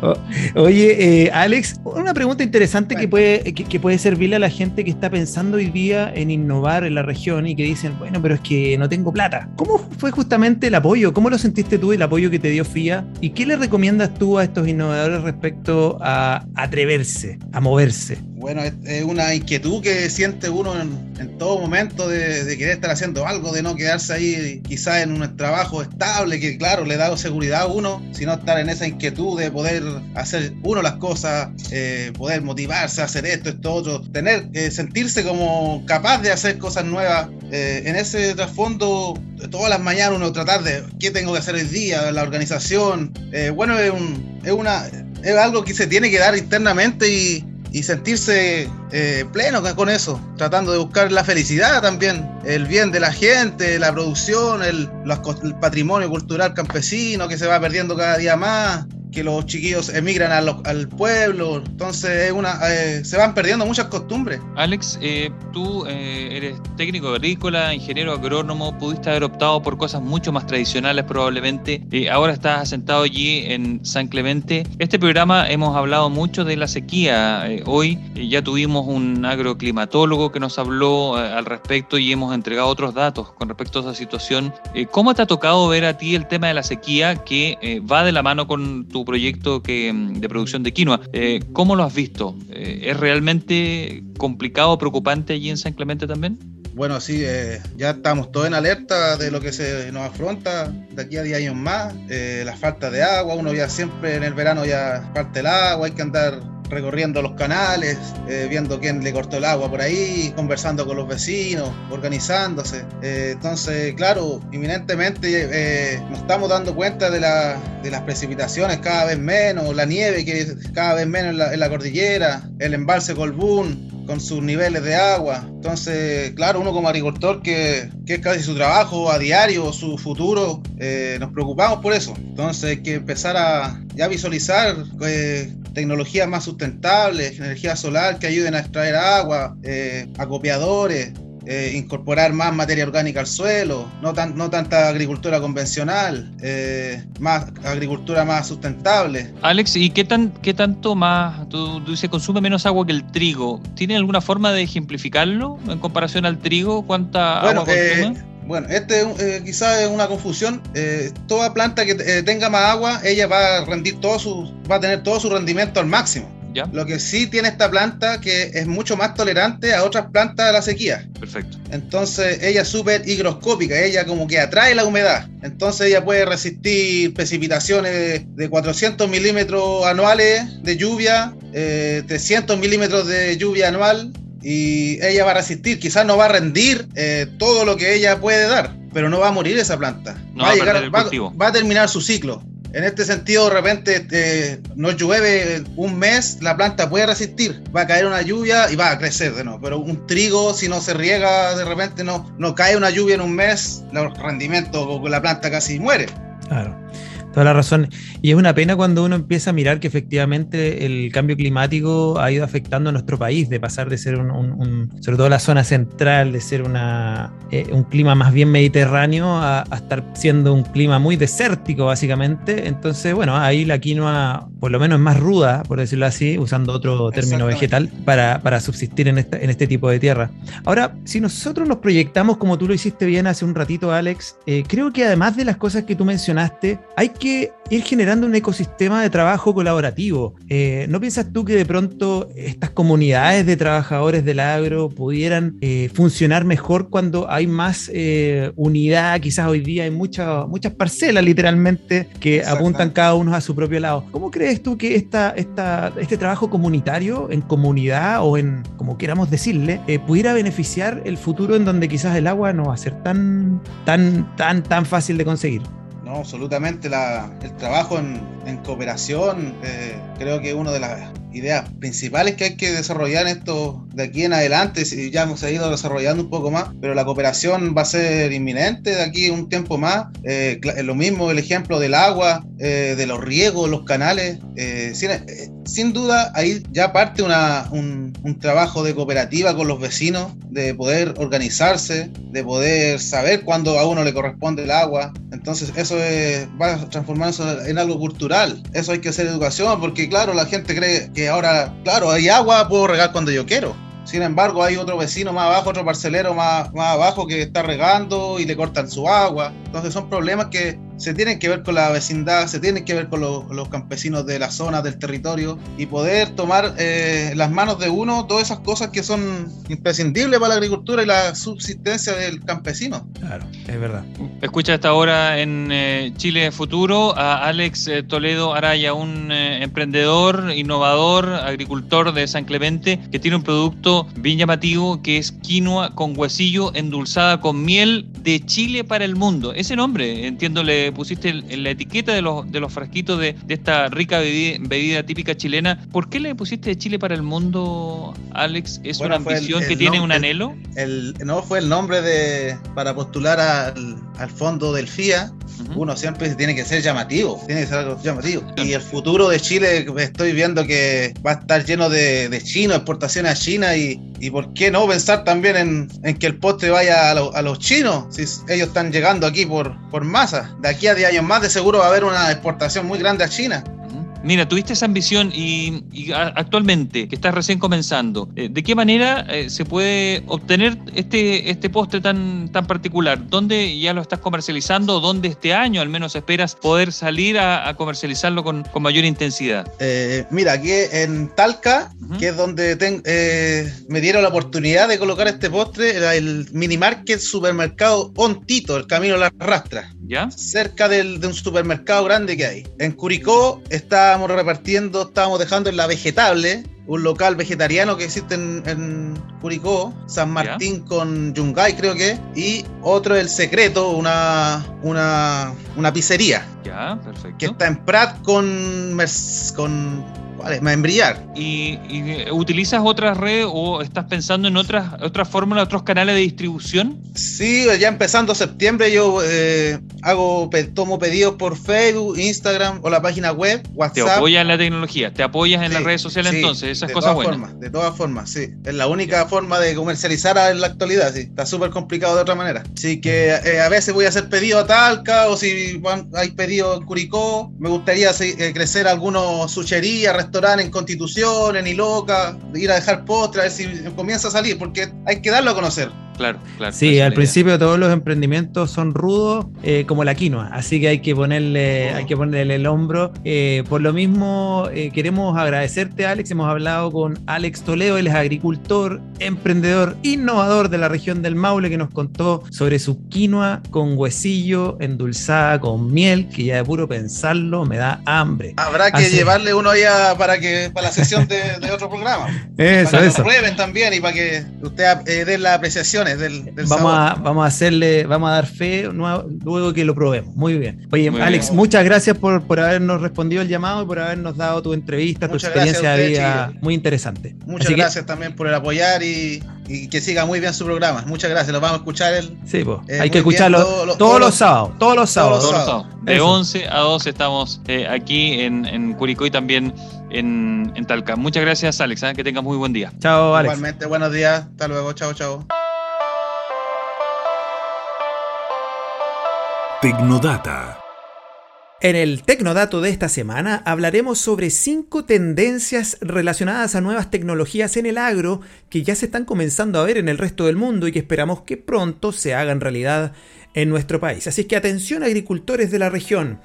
Oye, eh, Alex, una pregunta interesante que puede, que, puede servirle a la gente que está pensando hoy día en innovar en la región y que dicen, bueno, pero es que no tengo plata. ¿Cómo fue justamente el apoyo? ¿Cómo lo sentiste tú, el apoyo que te dio FIA? ¿Y qué le recomiendas tú a estos innovadores respecto a atreverse, a moverse? Bueno, es una inquietud que siente uno en, todo momento de, querer estar haciendo algo, de no quedarse ahí quizás en un trabajo estable, que claro, le da seguridad a uno, sino estar en esa inquietud de poder hacer uno las cosas, eh, poder motivarse a hacer esto, esto, otro, tener, eh, sentirse como capaz de hacer cosas nuevas. Eh, en ese trasfondo, todas las mañanas uno tratar de qué tengo que hacer hoy día, la organización. bueno, es, un, es, una, es algo que se tiene que dar internamente y y sentirse eh, pleno con eso, tratando de buscar la felicidad también, el bien de la gente, la producción, el, el patrimonio cultural campesino que se va perdiendo cada día más, que los chiquillos emigran al pueblo, entonces una, eh, se van perdiendo muchas costumbres. Alex, eh, tú eh, eres técnico agrícola, ingeniero agrónomo, pudiste haber optado por cosas mucho más tradicionales probablemente, ahora estás asentado allí en San Clemente. Este programa hemos hablado mucho de la sequía, hoy ya tuvimos un agroclimatólogo que nos habló al respecto y hemos entregado otros datos con respecto a esa situación. ¿Cómo te ha tocado ver a ti el tema de la sequía que va de la mano con proyecto que, mm, de producción de quinoa. Eh, ¿Cómo lo has visto? Eh, ¿Es realmente complicado, preocupante allí en San Clemente también? Bueno, sí, eh, ya estamos todos en alerta de lo que se nos afronta de aquí a 10 años más. la falta de agua, uno ya siempre en el verano ya falta el agua, hay que andar recorriendo los canales, eh, viendo quién le cortó el agua por ahí, conversando con los vecinos, organizándose. Eh, entonces, claro, inminentemente eh, nos estamos dando cuenta de, de, las precipitaciones cada vez menos, la nieve que cada vez menos en la, en la cordillera, el embalse Colbún, con sus niveles de agua. Entonces, claro, uno como agricultor que, que es casi su trabajo a diario, su futuro, eh, nos preocupamos por eso. Entonces hay que empezar a ya visualizar eh, tecnologías más sustentables, energía solar que ayuden a extraer agua, eh, acopiadores, eh, incorporar más materia orgánica al suelo, no, tan, no tanta agricultura convencional, eh, más agricultura más sustentable. Alex, ¿y qué, tan, qué tanto más, tú, dices, consume menos agua que el trigo? ¿Tiene alguna forma de ejemplificarlo en comparación al trigo? ¿Cuánta agua consume? Eh, bueno, este quizás es una confusión. toda planta que tenga más agua, ella va a rendir todo su, va a tener todo su rendimiento al máximo. Lo que sí tiene esta planta que es mucho más tolerante a otras plantas de la sequía. Perfecto. Entonces ella es súper higroscópica, ella como que atrae la humedad. Entonces ella puede resistir precipitaciones de 400 milímetros anuales de lluvia, 300 eh, milímetros de lluvia anual y ella va a resistir. Quizás no va a rendir eh, todo lo que ella puede dar, pero no va a morir esa planta. No va, va a llegar, el va- va a terminar su ciclo. En este sentido, de repente eh, no llueve un mes, la planta puede resistir. Va a caer una lluvia y va a crecer de nuevo. Pero un trigo, si no se riega, de repente no, no cae una lluvia en un mes, el rendimiento con la planta casi muere. Claro. Toda la razón. Y es una pena cuando uno empieza a mirar que efectivamente el cambio climático ha ido afectando a nuestro país, de pasar de ser un, un- un- sobre todo la zona central, de ser una, eh, un clima más bien mediterráneo a, a estar siendo un clima muy desértico, básicamente. Entonces, bueno, ahí la quinoa, por lo menos es más ruda, por decirlo así, usando otro término vegetal, para, para subsistir en, esta- en este tipo de tierra. Ahora, si nosotros nos proyectamos como tú lo hiciste bien hace un ratito, Alex, eh, creo que además de las cosas que tú mencionaste, hay que ir generando un ecosistema de trabajo colaborativo. Eh, ¿No piensas tú que de pronto estas comunidades de trabajadores del agro pudieran eh, funcionar mejor cuando hay más eh, unidad? Quizás hoy día hay muchas muchas parcelas literalmente que apuntan cada uno a su propio lado. ¿Cómo crees tú que esta, esta, este trabajo comunitario en comunidad o en, como queramos decirle, pudiera beneficiar el futuro en donde quizás el agua no va a ser tan, tan, tan, tan fácil de conseguir? No, absolutamente. La, el trabajo en, cooperación eh, creo que es una de las ideas principales que hay que desarrollar en esto de aquí en adelante. Si ya hemos ido desarrollando un poco más, pero la cooperación va a ser inminente de aquí un tiempo más. Eh, cla- lo mismo el ejemplo del agua, eh, de los riegos, los canales. eh, sin, eh, sin duda, ahí ya parte una, un, un trabajo de cooperativa con los vecinos, de poder organizarse, de poder saber cuándo a uno le corresponde el agua. Entonces, eso es- va a transformarse en algo cultural. Eso hay que hacer educación, porque claro, la gente cree que ahora, claro, hay agua, puedo regar cuando yo quiero. Sin embargo, hay otro vecino más abajo, otro parcelero más, más abajo que está regando y le cortan su agua. Entonces son problemas que se tienen que ver con la vecindad, se tienen que ver con los, los campesinos de la zona, del territorio, y poder tomar eh, las manos de uno todas esas cosas que son imprescindibles para la agricultura y la subsistencia del campesino. Claro, es verdad. Escucha hasta ahora en eh, Chile Futuro a Alex eh, Toledo Araya, un eh, emprendedor, innovador, agricultor de San Clemente, que tiene un producto bien llamativo que es quinoa con huesillo endulzada con miel de Chile para el mundo. Ese nombre, entiendo, le pusiste en la etiqueta de los, de los frasquitos de, de esta rica bebida, bebida típica chilena. ¿Por qué le pusiste de Chile para el mundo, Alex? ¿Es Bueno, una fue el- ambición el que tiene un el- anhelo? El, no fue el nombre de para postular al, al fondo del FIA. Ujú. Uno siempre tiene que ser llamativo, tiene que ser algo llamativo. Y el futuro de Chile, estoy viendo que va a estar lleno de, de chinos, exportaciones a China y, y por qué no pensar también en, en que el postre vaya a, lo- a los chinos, si ellos están llegando aquí por, por masa. De aquí a 10 años más de seguro va a haber una exportación muy grande a China. Mira, tuviste esa ambición y, y a- actualmente, que estás recién comenzando, eh, ¿de qué manera eh, se puede obtener este, este postre tan, tan particular? ¿Dónde ya lo estás comercializando? ¿Dónde este año al menos esperas poder salir a, a comercializarlo con, con mayor intensidad? Eh, mira, aquí en Talca, que es donde ten- me dieron la oportunidad de colocar este postre, era el mini market supermercado Ontito, el camino a las rastras, ¿Ya? cerca del- de un supermercado grande que hay. En Curicó estábamos repartiendo, estábamos dejando en la Vegetable, un local vegetariano que existe en, en Curicó, San Martín con Yungay creo que, y otro El Secreto, una, una, una pizzería Ya, perfecto. que está en Prat con, con ¿cuál es? Membrillar. ¿Y, y, eh, utilizas otras redes o estás pensando en otras, otras fórmulas, otros canales de distribución? Sí, ya empezando septiembre yo eh, hago tomo pedidos por Facebook, Instagram o la página web, Te WhatsApp. apoyas en la tecnología, te apoyas en Sí, las redes sociales sí, entonces, esas de cosas todas buenas. Formas, de todas formas, sí. Es la única forma de comercializar en la actualidad, sí. Está súper complicado de otra manera. Así que eh, a veces voy a hacer pedidos a Talca o si van- hay pedidos en Curicó. Me gustaría eh, crecer algunos sucherías, restaurantes en Constitución, en Iloca, ir a dejar postres, a ver si comienza a salir, porque hay que darlo a conocer. Claro, claro. Sí, al principio todos los emprendimientos son rudos eh, como la quinoa, así que hay que ponerle, hay que ponerle el hombro. Eh, por lo mismo, eh, queremos agradecerte, Alex. Hemos hablado con Alex Toledo, él es agricultor, emprendedor, innovador de la región del Maule, que nos contó sobre su quinoa con huesillo endulzada con miel, que ya de puro pensarlo me da hambre. Habrá que llevarle uno ya para que para la sesión de, otro programa. Eso, para que. Lo prueben también y para que usted dé las apreciaciones del, del vamos A, vamos a hacerle, vamos a dar fe luego que lo probemos. Muy bien. Oye, Muy Alex, bien. muchas gracias por, por habernos respondido el llamado y por habernos dado tu entrevista, Muchas tu experiencia de vida muy interesante. Muchas Así que- gracias también por el apoyar y, y que siga muy bien su programa. Muchas gracias, lo vamos a escuchar el, Sí. Eh, hay que bien, escucharlo todo lo- todos todos los sábados, todos los sábados. los Todos los sábados. sábados. De Eso. 11 a 12 estamos eh, aquí en, en Curicó y también en, en Talca. Muchas gracias, Alex. ¿eh? Que tengas muy buen día. Chao, Alex. Igualmente, buenos días, hasta luego, chao, chao. Tecnodata. En el Tecnodato de esta semana hablaremos sobre cinco tendencias relacionadas a nuevas tecnologías en el agro que ya se están comenzando a ver en el resto del mundo y que esperamos que pronto se hagan realidad en nuestro país. Así que atención agricultores de la región.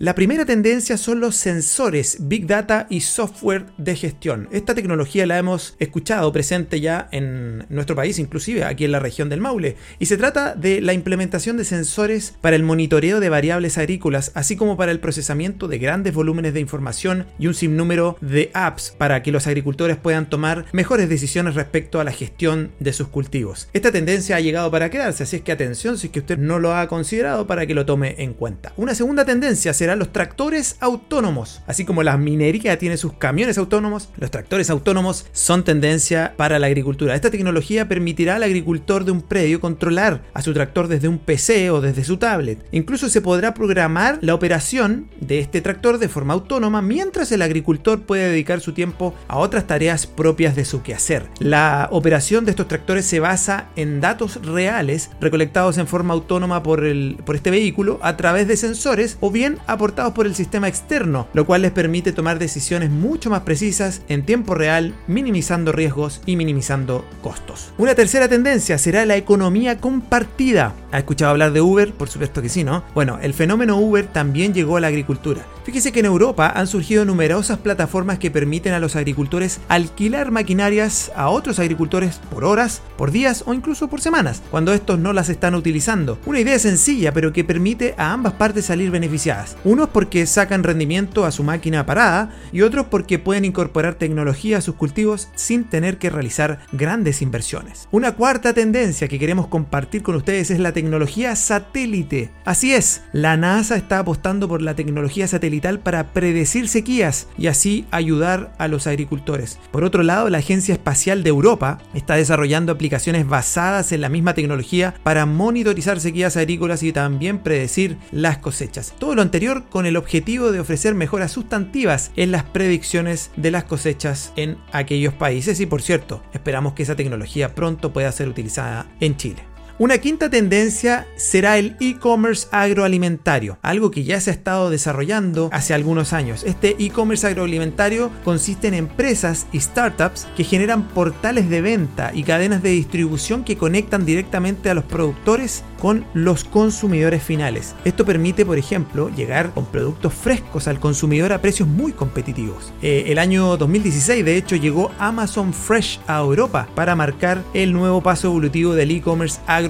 La primera tendencia son los sensores, Big Data y software de gestión. Esta tecnología la hemos escuchado presente ya en nuestro país, inclusive aquí en la región del Maule, y se trata de la implementación de sensores para el monitoreo de variables agrícolas, así como para el procesamiento de grandes volúmenes de información y un sinnúmero de apps para que los agricultores puedan tomar mejores decisiones respecto a la gestión de sus cultivos. Esta tendencia ha llegado para quedarse, así es que atención si es que usted no lo ha considerado para que lo tome en cuenta. Una segunda tendencia serán los tractores autónomos. Así como la minería tiene sus camiones autónomos, los tractores autónomos son tendencia para la agricultura. Esta tecnología permitirá al agricultor de un predio controlar a su tractor desde un PC o desde su tablet. Incluso se podrá programar la operación de este tractor de forma autónoma mientras el agricultor puede dedicar su tiempo a otras tareas propias de su quehacer. La operación de estos tractores se basa en datos reales recolectados en forma autónoma por, el, por este vehículo a través de sensores o bien aportados por el sistema externo, lo cual les permite tomar decisiones mucho más precisas en tiempo real, minimizando riesgos y minimizando costos. Una tercera tendencia será la economía compartida. ¿Ha escuchado hablar de Uber? Por supuesto que sí, ¿no? Bueno, el fenómeno Uber también llegó a la agricultura. Fíjese que en Europa han surgido numerosas plataformas que permiten a los agricultores alquilar maquinarias a otros agricultores por horas, por días o incluso por semanas, cuando estos no las están utilizando. Una idea sencilla, pero que permite a ambas partes salir beneficiadas. Unos porque sacan rendimiento a su máquina parada y otros porque pueden incorporar tecnología a sus cultivos sin tener que realizar grandes inversiones. Una cuarta tendencia que queremos compartir con ustedes es la tecnología satélite. Así es, la NASA está apostando por la tecnología satelital para predecir sequías y así ayudar a los agricultores. Por otro lado, la Agencia Espacial de Europa está desarrollando aplicaciones basadas en la misma tecnología para monitorizar sequías agrícolas y también predecir las cosechas. Todo lo anterior con el objetivo de ofrecer mejoras sustantivas en las predicciones de las cosechas en aquellos países y por cierto, esperamos que esa tecnología pronto pueda ser utilizada en Chile. Una quinta tendencia será el e-commerce agroalimentario, algo que ya se ha estado desarrollando hace algunos años. Este e-commerce agroalimentario consiste en empresas y startups que generan portales de venta y cadenas de distribución que conectan directamente a los productores con los consumidores finales. Esto permite, por ejemplo, llegar con productos frescos al consumidor a precios muy competitivos. Eh, el año 2016, de hecho, llegó Amazon Fresh a Europa para marcar el nuevo paso evolutivo del e-commerce agroalimentario.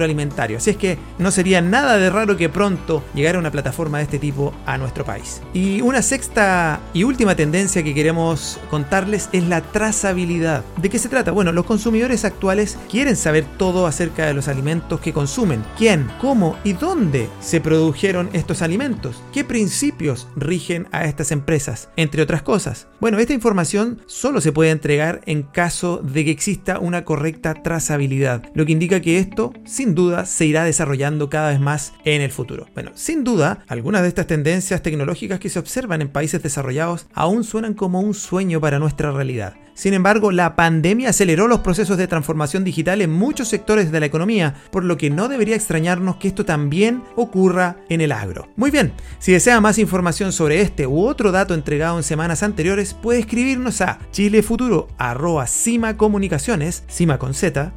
Así es que no sería nada de raro que pronto llegara una plataforma de este tipo a nuestro país. Y una sexta y última tendencia que queremos contarles es la trazabilidad. ¿De qué se trata? Bueno, los consumidores actuales quieren saber todo acerca de los alimentos que consumen. ¿Quién? ¿Cómo? ¿Y dónde se produjeron estos alimentos? ¿Qué principios rigen a estas empresas? Entre otras cosas. Bueno, esta información solo se puede entregar en caso de que exista una correcta trazabilidad, lo que indica que esto, sin sin duda se irá desarrollando cada vez más en el futuro. Bueno, sin duda, algunas de estas tendencias tecnológicas que se observan en países desarrollados aún suenan como un sueño para nuestra realidad. Sin embargo, la pandemia aceleró los procesos de transformación digital en muchos sectores de la economía, por lo que no debería extrañarnos que esto también ocurra en el agro. Muy bien, si desea más información sobre este u otro dato entregado en semanas anteriores, puede escribirnos a chilefuturo@cimacomunicaciones, cima con z,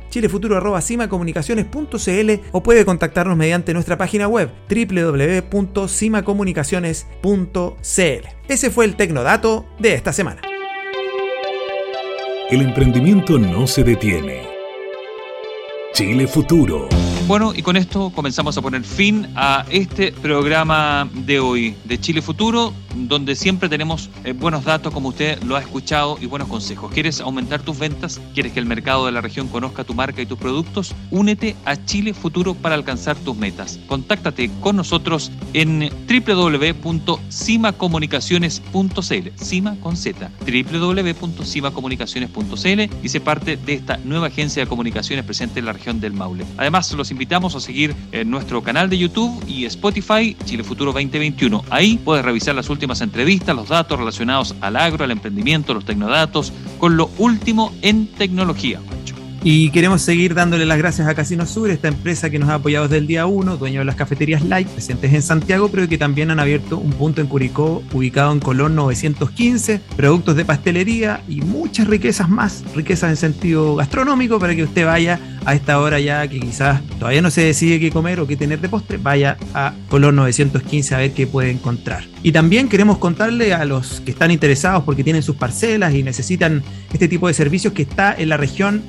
o puede contactarnos mediante nuestra página web www.cimacomunicaciones.cl. Ese fue el Tecnodato de esta semana. El emprendimiento no se detiene. Chile Futuro. Bueno, y con esto comenzamos a poner fin a este programa de hoy de Chile Futuro, donde siempre tenemos eh, buenos datos, como usted lo ha escuchado, y buenos consejos. ¿Quieres aumentar tus ventas? ¿Quieres que el mercado de la región conozca tu marca y tus productos? Únete a Chile Futuro para alcanzar tus metas. Contáctate con nosotros en www.cimacomunicaciones.cl, Cima con Z, www.cimacomunicaciones.cl y se parte de esta nueva agencia de comunicaciones presente en la región del Maule. Además, los invitamos a seguir en nuestro canal de YouTube y Spotify Chile Futuro 2021. Ahí puedes revisar las últimas entrevistas, los datos relacionados al agro, al emprendimiento, los tecnodatos, con lo último en tecnología. Y queremos seguir dándole las gracias a Casino Sur, esta empresa que nos ha apoyado desde el día 1, dueño de las cafeterías Light, presentes en Santiago, pero que también han abierto un punto en Curicó, ubicado en Colón 915, productos de pastelería y muchas riquezas más, riquezas en sentido gastronómico, para que usted vaya a esta hora ya que quizás todavía no se decide qué comer o qué tener de postre, vaya a Colón 915 a ver qué puede encontrar. Y también queremos contarle a los que están interesados porque tienen sus parcelas y necesitan este tipo de servicios que está en la región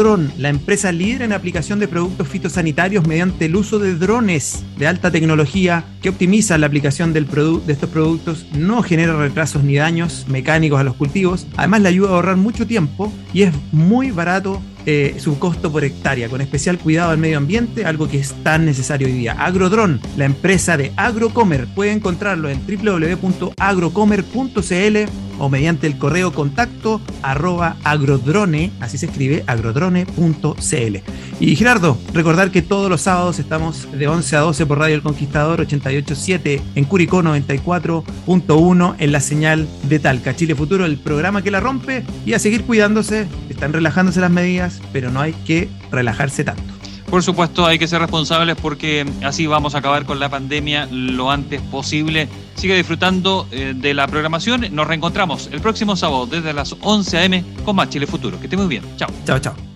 La empresa líder en aplicación de productos fitosanitarios mediante el uso de drones de alta tecnología que optimizan la aplicación de estos productos, no genera retrasos ni daños mecánicos a los cultivos, además le ayuda a ahorrar mucho tiempo y es muy barato eh, su costo por hectárea, con especial cuidado al medio ambiente, algo que es tan necesario hoy día. Agrodron, la empresa de Agrocomer, puede encontrarlo en www.agrocomer.cl o mediante el correo contacto arroba agrodrone, así se escribe, agrodrone.cl. Y Gerardo, recordar que todos los sábados estamos de 11 a 12 por Radio El Conquistador 887 en Curicó 94.1 en la señal de Talca. Chile Futuro, el programa que la rompe y a seguir cuidándose, están relajándose las medidas, pero no hay que relajarse tanto. Por supuesto, hay que ser responsables porque así vamos a acabar con la pandemia lo antes posible. Sigue disfrutando eh, de la programación. Nos reencontramos el próximo sábado desde las 11 a.m. con más Chile Futuro. Que esté muy bien. Chao. Chao, chao.